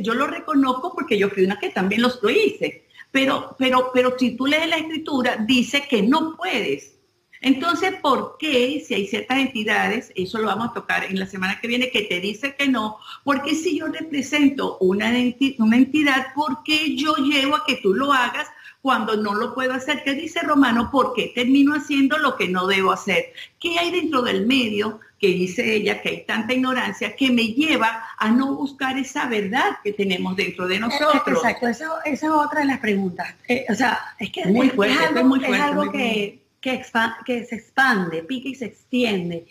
yo lo reconozco porque yo fui una que también los lo hice. Pero, pero, pero si tú lees la escritura, dice que no puedes. Entonces, ¿por qué si hay ciertas entidades, eso lo vamos a tocar en la semana que viene, que te dice que no? Porque si yo represento una, una entidad, ¿por qué yo llevo a que tú lo hagas cuando no lo puedo hacer. ¿Qué dice Romano? ¿Por qué termino haciendo lo que no debo hacer? ¿Qué hay dentro del medio? que dice ella que hay tanta ignorancia que me lleva a no buscar esa verdad que tenemos dentro de nosotros. Exacto, esa es otra de las preguntas. Eh, o sea, es que muy fuerte, es algo, es algo que, que, que se expande, pica y se extiende.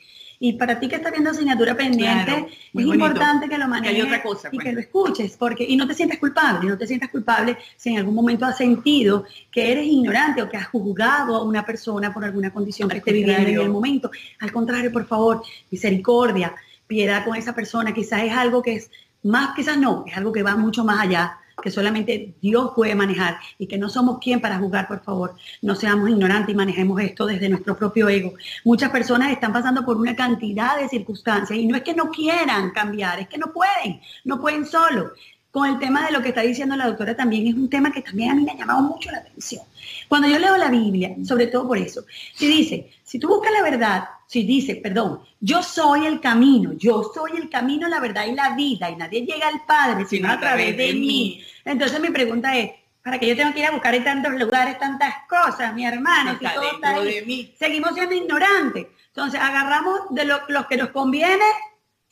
Y para ti que estás viendo asignatura pendiente, es importante que lo manejes otra cosa, y que pues. lo escuches, porque y no te sientas culpable, no te sientas culpable si en algún momento has sentido que eres ignorante o que has juzgado a una persona por alguna condición que esté viviendo en el momento. Al contrario, por favor, misericordia, piedad con esa persona, quizás es algo que es más, quizás no, es algo que va mucho más allá que solamente Dios puede manejar y que no somos quien para juzgar, por favor. No seamos ignorantes y manejemos esto desde nuestro propio ego. Muchas personas están pasando por una cantidad de circunstancias y no es que no quieran cambiar, es que no pueden, no pueden solo con el tema de lo que está diciendo la doctora también es un tema que también a mí me ha llamado mucho la atención. Cuando yo leo la Biblia, sobre todo por eso, si dice, si tú buscas la verdad, si dice, perdón, yo soy el camino, yo soy el camino, la verdad y la vida, y nadie llega al Padre sino a través de, mí. Entonces mi pregunta es, ¿para qué yo tengo que ir a buscar en tantos lugares tantas cosas, mi hermano? Si todo está ahí, seguimos siendo ignorantes. Entonces agarramos de lo, los que nos conviene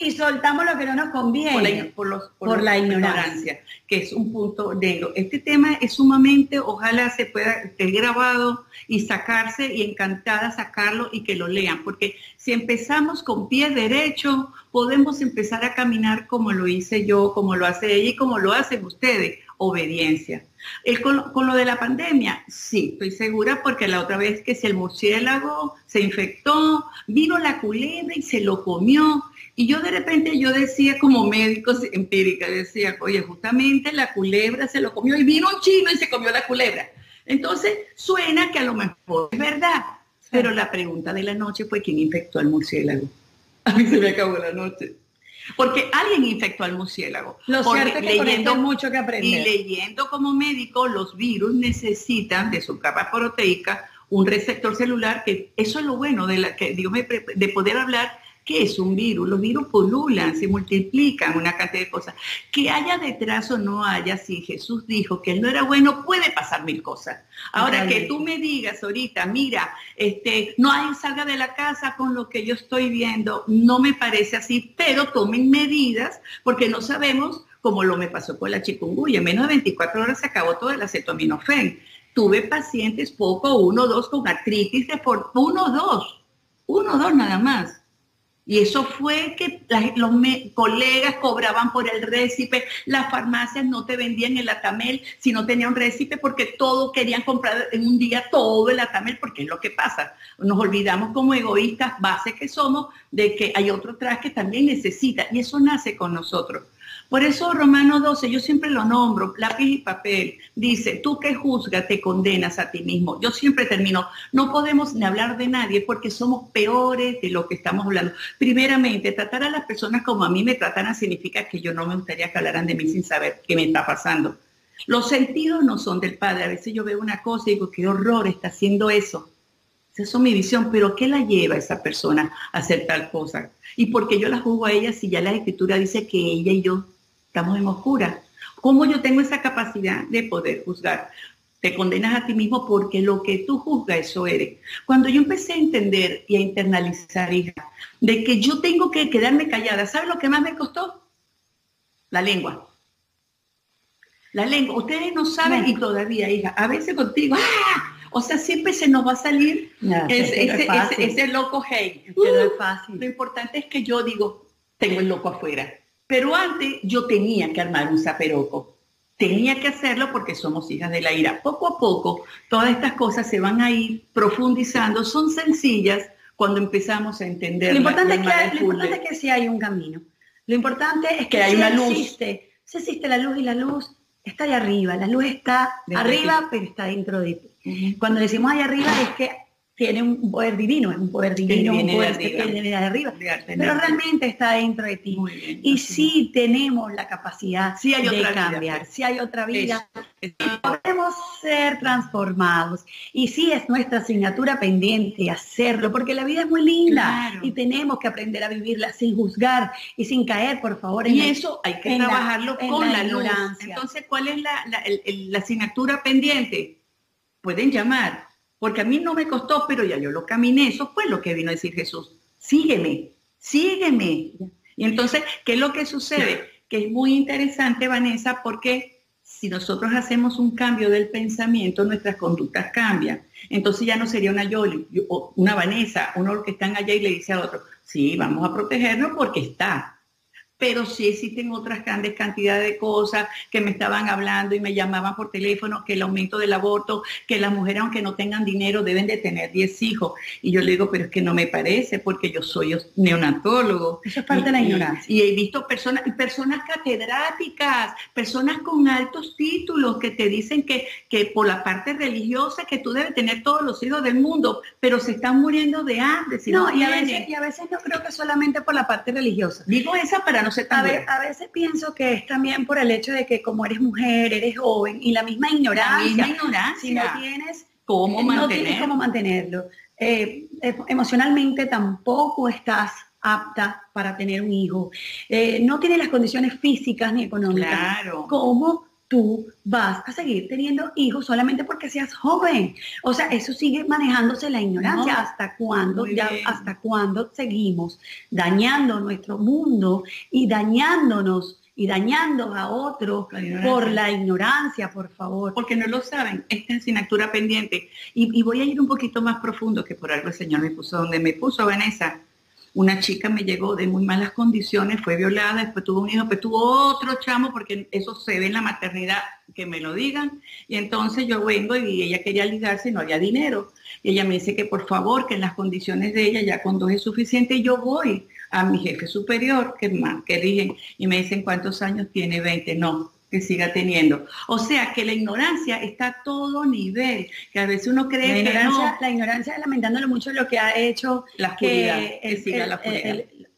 y soltamos lo que no nos conviene por la, por la ignorancia. que es un punto negro. Este tema es sumamente, ojalá se pueda esté grabado y sacarse y encantada sacarlo y que lo lean, porque si empezamos con pie derecho, podemos empezar a caminar como lo hice yo, como lo hace ella y como lo hacen ustedes, obediencia. con, con, lo de la pandemia, sí, estoy segura porque la otra vez que si el murciélago se infectó, vino la culebra y se lo comió y yo de repente yo decía como médico empírica, decía, oye, justamente la culebra se lo comió y vino un chino y se comió la culebra. Entonces suena que a lo mejor es verdad, pero la pregunta de la noche fue quién infectó al murciélago. A mí se me acabó la noche. Porque alguien infectó al murciélago. Lo cierto es que leyendo mucho que aprender. Y leyendo como médico, los virus necesitan de su capa proteica un receptor celular, que eso es lo bueno de, la, que, de poder hablar ¿Qué es un virus? Los virus pululan, se multiplican, una cantidad de cosas. Que haya detrás o no haya, si Jesús dijo que él no era bueno, puede pasar mil cosas. Ahora que tú me digas ahorita, mira, este, no hay salga de la casa con lo que yo estoy viendo, no me parece así, pero tomen medidas porque no sabemos como lo me pasó con la chikungunya. En menos de 24 horas se acabó todo el acetaminofén. Tuve pacientes poco, uno o dos, con artritis de por uno o dos, uno o dos nada más. Y eso fue que los colegas cobraban por el récipe, las farmacias no te vendían el atamel si no tenía un récipe porque todos querían comprar en un día todo el atamel porque es lo que pasa. Nos olvidamos como egoístas, base que somos, de que hay otro atrás que también necesita y eso nace con nosotros. Por eso Romano 12, yo siempre lo nombro, lápiz y papel, dice, tú que juzgas te condenas a ti mismo. Yo siempre termino, no podemos ni hablar de nadie porque somos peores de lo que estamos hablando. Primeramente, tratar a las personas como a mí me tratan significa que yo no me gustaría que hablaran de mí sin saber qué me está pasando. Los sentidos no son del Padre. A veces yo veo una cosa y digo, qué horror está haciendo eso. Esa es mi visión, pero ¿qué la lleva esa persona a hacer tal cosa? ¿Y porque yo la juzgo a ella si ya la escritura dice que ella y yo estamos en oscura. ¿Cómo yo tengo esa capacidad de poder juzgar? Te condenas a ti mismo porque lo que tú juzgas, eso eres. Cuando yo empecé a entender y a internalizar, hija, de que yo tengo que quedarme callada, ¿sabes lo que más me costó? La lengua. La lengua. Ustedes no saben y todavía, hija, a veces contigo, ¡ah! O sea, siempre se nos va a salir ese, loco hey. no es fácil. Lo importante es que yo digo, tengo el loco afuera. Pero antes yo tenía que armar un zaperoco. Tenía que hacerlo porque somos hijas de la ira. Poco a poco, todas estas cosas se van a ir profundizando. Son sencillas cuando empezamos a entender. Lo importante, es, que, lo importante es que sí hay un camino. Lo importante es que, hay una luz. Existe, si existe la luz y la luz está ahí arriba. La luz está arriba, pero está dentro de ti. Cuando decimos ahí arriba es que tiene un poder divino, es un poder divino, un poder que viene de arriba, pero realmente está dentro de ti. y sí tenemos la capacidad de cambiar, si hay otra vida, podemos ser transformados. Y sí es nuestra asignatura pendiente hacerlo, porque la vida es muy linda y tenemos que aprender a vivirla sin juzgar y sin caer, por favor. y eso hay que trabajarlo con la, la Entonces, ¿cuál es la asignatura pendiente? Pueden llamar porque a mí no me costó, pero ya yo lo caminé. Eso fue lo que vino a decir Jesús. Sígueme, sígueme. Y entonces, ¿qué es lo que sucede? Que es muy interesante, Vanessa, porque si nosotros hacemos un cambio del pensamiento, nuestras conductas cambian. Entonces ya no sería una Yoli, una Vanessa, uno que están allá y le dice al otro, sí, vamos a protegernos porque está pero sí existen otras grandes cantidades de cosas que me estaban hablando y me llamaban por teléfono, que el aumento del aborto, que las mujeres aunque no tengan dinero deben de tener 10 hijos. Y yo le digo, pero es que no me parece porque yo soy neonatólogo. Eso es parte de la ignorancia. Y he visto personas, personas catedráticas, personas con altos títulos que te dicen que, que por la parte religiosa que tú debes tener todos los hijos del mundo, pero se están muriendo de hambre. no, y, a veces, y a veces no creo que solamente por la parte religiosa. Digo esa para no a, veces pienso que es también por el hecho de que como eres mujer, eres joven y la misma ignorancia. Si no tienes cómo, mantenerlo. Eh, eh, emocionalmente tampoco estás apta para tener un hijo. Eh, no tienes las condiciones físicas ni económicas. Claro. ¿Cómo tú vas a seguir teniendo hijos solamente porque seas joven. O sea, eso sigue manejándose la ignorancia. ¿Hasta cuándo? Ya, ¿Hasta cuándo seguimos dañando nuestro mundo y dañándonos y dañando a otros por la ignorancia, por favor? Porque no lo saben, esta asignatura pendiente. Y, y voy a ir un poquito más profundo, que por algo el Señor me puso donde me puso, Vanessa una chica me llegó de muy malas condiciones, fue violada, después tuvo un hijo, después tuvo otro chamo, porque eso se ve en la maternidad, que me lo digan. Y entonces yo vengo y ella quería ligarse y no había dinero. Y ella me dice que por favor, que en las condiciones de ella ya con dos es suficiente. Y yo voy a mi jefe superior, que más, que dije, y me dicen cuántos años tiene, 20. No, que siga teniendo. O sea que la ignorancia está a todo nivel, que a veces uno cree la ignorancia, que La ignorancia, lamentándolo mucho, lo que ha hecho la que,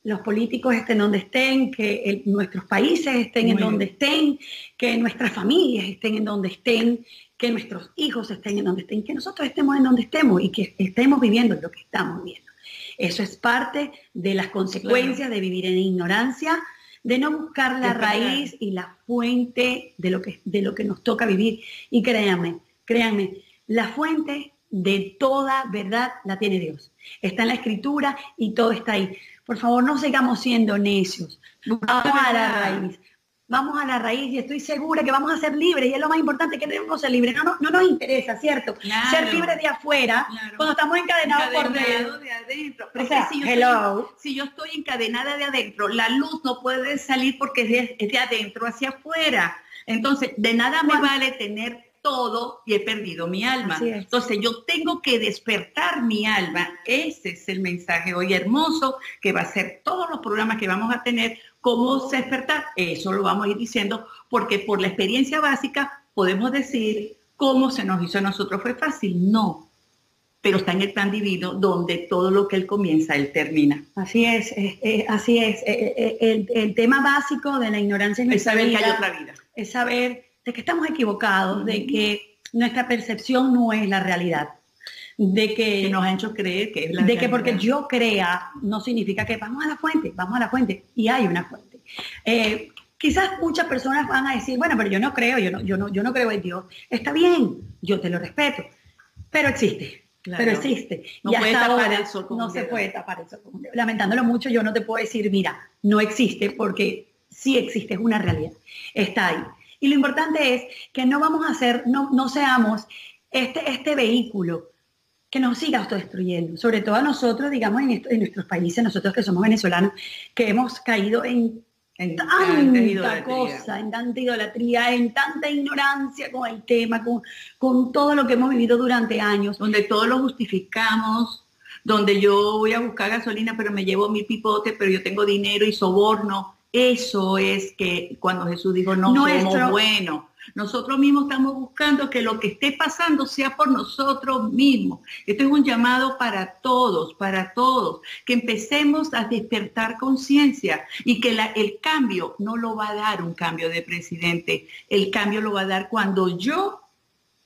los políticos estén donde estén, que nuestros países estén en donde estén, que nuestras familias estén en donde estén, que nuestros hijos estén en donde estén, que nosotros estemos en donde estemos y que estemos viviendo lo que estamos viviendo. Eso es parte de las consecuencias de vivir en ignorancia, de no buscar la raíz y la fuente de lo, que, de lo que nos toca vivir. Y créanme, créanme, la fuente de toda verdad la tiene Dios. Está en la escritura y todo está ahí. Por favor, no sigamos siendo necios. A la raíz. Vamos a la raíz y estoy segura que vamos a ser libres y es lo más importante que debemos ser libres. No, no, nos interesa, ¿cierto? Ser libres de afuera cuando estamos encadenados por dentro. De adentro. si, yo Estoy, si yo estoy encadenada de adentro, la luz no puede salir porque es de, adentro hacia afuera. Entonces, de nada me vale tener todo y he perdido mi alma. Entonces yo tengo que despertar mi alma. Ese es el mensaje hoy hermoso que va a ser todos los programas que vamos a tener. ¿Cómo despertar? Eso lo vamos a ir diciendo porque por la experiencia básica podemos decir cómo se nos hizo a nosotros fue fácil. No, pero está en el plan divino donde todo lo que él comienza, él termina. Así es, así es. Eh, eh, el, tema básico de la ignorancia es saber que hay otra vida. Es saber de que estamos equivocados, de que nuestra percepción no es la realidad, de que, nos han hecho creer que es la De que porque yo crea no significa que vamos a la fuente, vamos a la fuente y hay una fuente. Eh, quizás muchas personas van a decir, bueno, pero yo no creo, yo no, yo no, yo no creo en Dios. Está bien, yo te lo respeto, pero existe. Pero existe. No puede tapar eso No se puede tapar eso. Lamentándolo mucho, yo no te puedo decir, mira, no existe porque sí existe, es una realidad. Está ahí. Y lo importante es que no vamos a hacer, no, no seamos este, este vehículo que nos siga autodestruyendo, sobre todo a nosotros, digamos, en, en nuestros países, nosotros que somos venezolanos, que hemos caído en, en tanta cosa, en tanta idolatría, en tanta ignorancia con el tema, con, con todo lo que hemos vivido durante años. Donde todo lo justificamos, donde yo voy a buscar gasolina, pero me llevo mi pipote, pero yo tengo dinero y soborno. Eso es que cuando Jesús dijo, no somos buenos. Nosotros mismos estamos buscando que lo que esté pasando sea por nosotros mismos. Esto es un llamado para todos, para todos, que empecemos a despertar conciencia y que el cambio no lo va a dar un cambio de presidente, el cambio lo va a dar cuando yo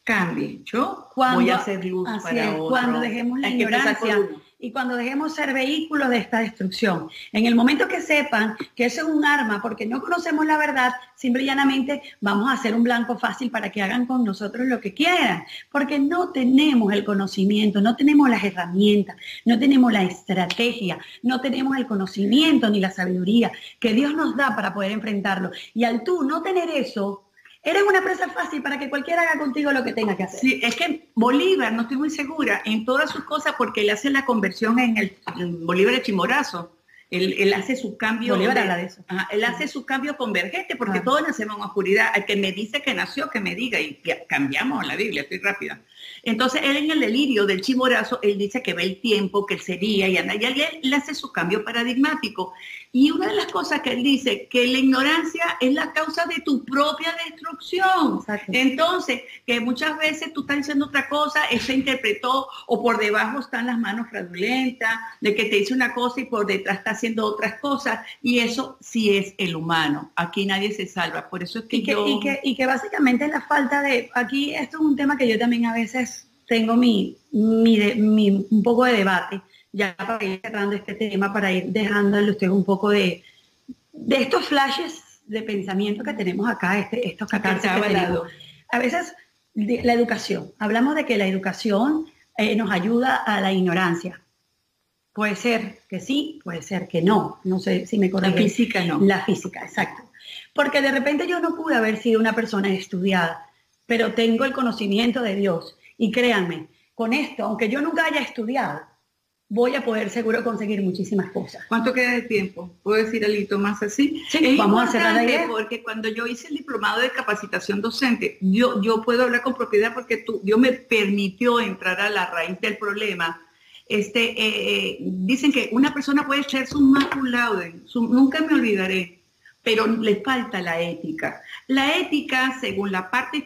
cambie, yo voy a hacer luz para otro. Cuando dejemos la ignorancia y cuando dejemos ser vehículos de esta destrucción. En el momento que sepan que eso es un arma porque no conocemos la verdad, simple y llanamente vamos a hacer un blanco fácil para que hagan con nosotros lo que quieran, porque no tenemos el conocimiento, no tenemos las herramientas, no tenemos la estrategia, no tenemos el conocimiento ni la sabiduría que Dios nos da para poder enfrentarlo. Y al tú no tener eso, Eres una presa fácil para que cualquiera haga contigo lo que tenga que hacer. Sí, es que Bolívar, no estoy muy segura, en todas sus cosas, porque él hace la conversión en el Bolívar de Chimorazo. Él, hace su cambio. Bolívar habla de eso. él hace su cambio convergente, porque todos nacemos en oscuridad. El que me dice que nació, que me diga, y cambiamos la Biblia, estoy rápida. Entonces, él en el delirio del chimorazo, él dice que ve el tiempo, que él sería, y anda, y él, hace su cambio paradigmático. Y una de las cosas que él dice, que la ignorancia es la causa de tu propia destrucción. Entonces, que muchas veces tú estás diciendo otra cosa, él se interpretó, o por debajo están las manos fraudulentas, de que te dice una cosa y por detrás está haciendo otras cosas, y eso sí es el humano. Aquí nadie se salva. Por eso es que, y que, yo... y que, y que básicamente la falta de, aquí esto es un tema que yo también a veces tengo mi, mi, un poco de debate, ya para ir cerrando este tema, para ir dejándole usted un poco de, de estos flashes de pensamiento que tenemos acá, este, estos catarses A veces la educación, hablamos de que la educación eh, nos ayuda a la ignorancia. Puede ser que sí, puede ser que no. No sé si me corrijo. La física no. La física, exacto. Porque de repente yo no pude haber sido una persona estudiada, pero tengo el conocimiento de Dios. Y créanme, con esto, aunque yo nunca haya estudiado, voy a poder seguro conseguir muchísimas cosas. ¿Cuánto queda de tiempo? ¿Puedo decir algo más así? Sí, vamos a hacer la Porque cuando yo hice el diplomado de capacitación docente, yo, yo puedo hablar con propiedad porque tú, Dios me permitió entrar a la raíz del problema. Este, eh, eh, dicen que una persona puede echar su cum nunca me olvidaré pero le falta la ética. La ética, según la parte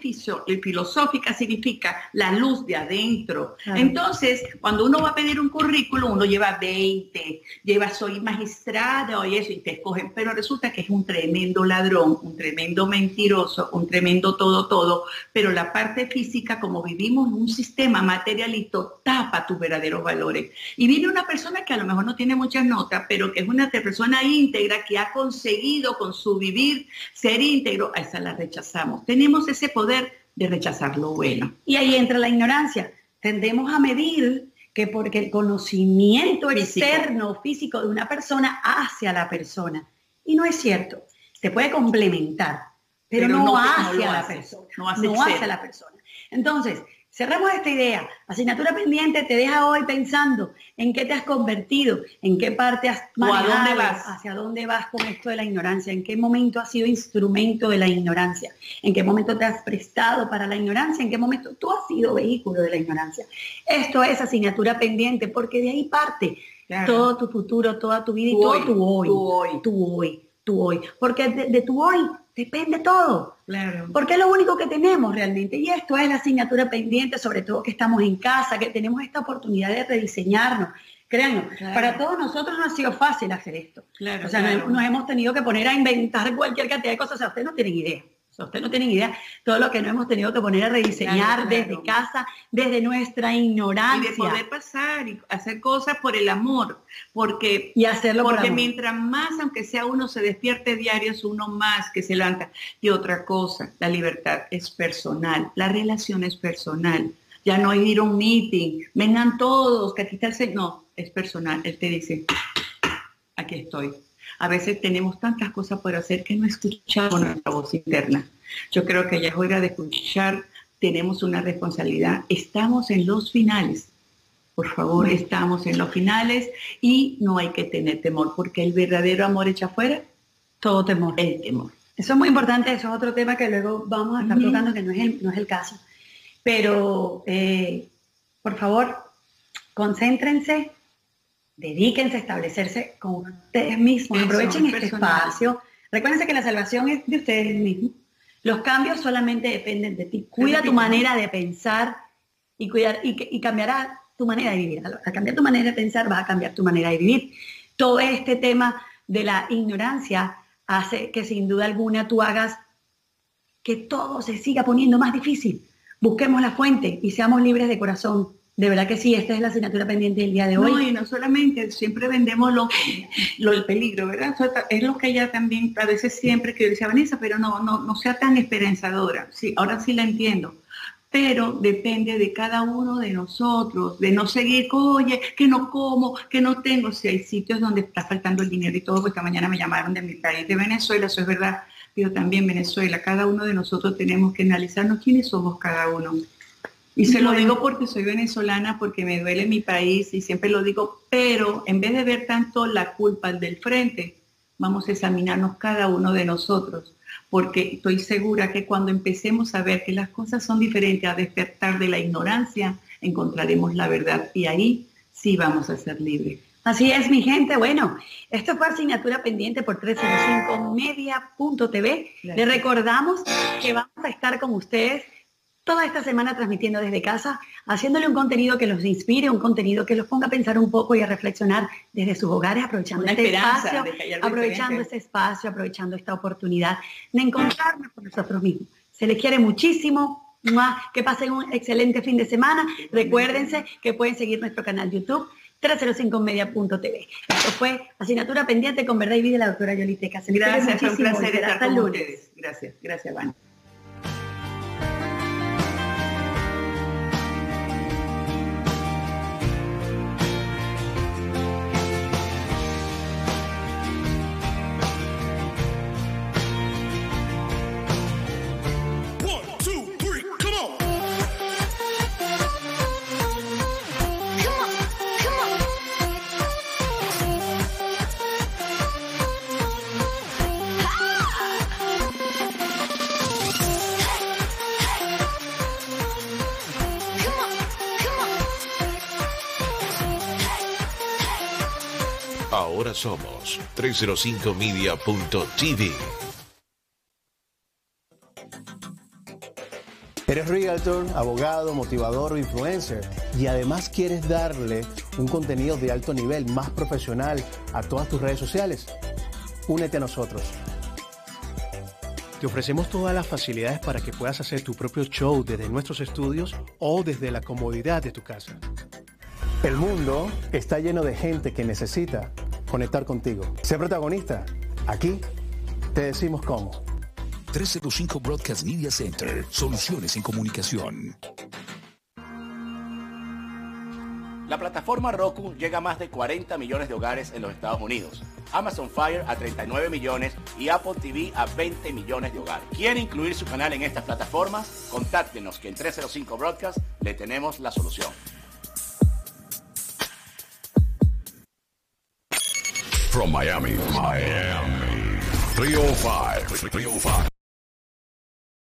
filosófica, significa la luz de adentro. Entonces, cuando uno va a pedir un currículo, uno lleva 20, lleva soy magistrado y eso, y te escogen, pero resulta que es un tremendo ladrón, un tremendo mentiroso, un tremendo todo, todo, pero la parte física, como vivimos en un sistema materialista, tapa tus verdaderos valores. Y viene una persona que a lo mejor no tiene muchas notas, pero que es una persona íntegra que ha conseguido con su vivir ser íntegro, a esa la rechazamos. Tenemos ese poder de rechazar lo bueno. Y ahí entra la ignorancia. Tendemos a medir que porque el conocimiento externo físico de una persona hacia la persona. Y no es cierto. Se puede complementar, pero, no, hacia la persona. No, hacia la persona. Entonces, Cerramos esta idea. Asignatura pendiente te deja hoy pensando en qué te has convertido, en qué parte has manejado, dónde vas. hacia dónde vas con esto de la ignorancia, en qué momento has sido instrumento de la ignorancia, en qué momento te has prestado para la ignorancia, en qué momento tú has sido vehículo de la ignorancia. Esto es asignatura pendiente porque de ahí parte todo tu futuro, toda tu vida y todo tu hoy, tu hoy, tu hoy, tu hoy. Porque de tu hoy Depende todo. Claro. Porque es lo único que tenemos realmente. Y esto es la asignatura pendiente, sobre todo que estamos en casa, que tenemos esta oportunidad de rediseñarnos. Créanlo, para todos nosotros no ha sido fácil hacer esto. Claro, o sea, nos, hemos tenido que poner a inventar cualquier cantidad de cosas. O sea, ustedes no tienen idea. Ustedes no tienen idea todo lo que nos hemos tenido que poner a rediseñar desde casa, desde nuestra ignorancia. Y de poder pasar y hacer cosas por el amor, porque, y hacerlo porque mientras más, aunque sea uno se despierte diario, es uno más que se levanta. Y otra cosa, la libertad es personal, la relación es personal. Ya no hay ir a un meeting, vengan todos, que aquí está el Señor. No, es personal. Él te dice, aquí estoy a veces tenemos tantas cosas por hacer que no escuchamos nuestra voz interna. Yo creo que ya es hora de escuchar, tenemos una responsabilidad. Estamos en los finales. Por favor, estamos en los finales y no hay que tener temor, porque el verdadero amor echa fuera todo temor. El temor. Eso es muy importante, eso es otro tema que luego vamos a estar tocando, que no es el, no es el caso. Pero, eh, por favor, concéntrense, dedíquense a establecerse con ustedes mismos, aprovechen este espacio. Recuérdense que la salvación es de ustedes mismos. Los cambios solamente dependen de ti. Cuida tu manera de pensar y, cuidar, y, cambiará tu manera de vivir. Al cambiar tu manera de pensar, va a cambiar tu manera de vivir. Todo este tema de la ignorancia hace que sin duda alguna tú hagas que todo se siga poniendo más difícil. Busquemos la fuente y seamos libres de corazón. De verdad que sí, esta es la asignatura pendiente del día de hoy. No, y no solamente, siempre vendemos lo, lo el peligro, ¿verdad? es lo que ella también a veces siempre que decía Vanessa, pero no, no, no sea tan esperanzadora. Sí, ahora sí la entiendo. Pero depende de cada uno de nosotros, de no seguir, oye, que no como, que no tengo. Si hay sitios donde está faltando el dinero y todo, pues esta mañana me llamaron de mi país, de Venezuela, eso es verdad, pero también Venezuela. Cada uno de nosotros tenemos que analizarnos quiénes somos cada uno y se lo digo porque soy venezolana, porque me duele mi país y siempre lo digo, pero en vez de ver tanto la culpa del frente, vamos a examinarnos cada uno de nosotros, porque estoy segura que cuando empecemos a ver que las cosas son diferentes, a despertar de la ignorancia, encontraremos la verdad y ahí sí vamos a ser libres. Así es, mi gente. Bueno, esto fue asignatura pendiente por 305media.tv. Le recordamos que vamos a estar con ustedes toda esta semana transmitiendo desde casa, haciéndole un contenido que los inspire, un contenido que los ponga a pensar un poco y a reflexionar desde sus hogares, aprovechando este espacio, aprovechando este espacio, aprovechando esta oportunidad de encontrarnos con nosotros mismos. Se les quiere muchísimo. Que pasen un excelente fin de semana. Recuérdense que pueden seguir nuestro canal YouTube 305media.tv. Esto fue asignatura pendiente con verdad y vida de la doctora Yoliteca. Gracias, fue un placer estar con ustedes. Gracias, gracias, Van. Ahora somos 305media.tv. Eres realtor, abogado, motivador o influencer y además quieres darle un contenido de alto nivel, más profesional a todas tus redes sociales. Únete a nosotros. Te ofrecemos todas las facilidades para que puedas hacer tu propio show desde nuestros estudios o desde la comodidad de tu casa. El mundo está lleno de gente que necesita conectar contigo. Sé protagonista. Aquí te decimos cómo. 305 Broadcast Media Center. Soluciones en comunicación. La plataforma Roku llega a más de 40 millones de hogares en los Estados Unidos. Amazon Fire a 39 millones y Apple TV a 20 millones de hogares. ¿Quiere incluir su canal en estas plataformas? Contáctenos que en 305 Broadcast le tenemos la solución. From Miami, Miami. 305, 305.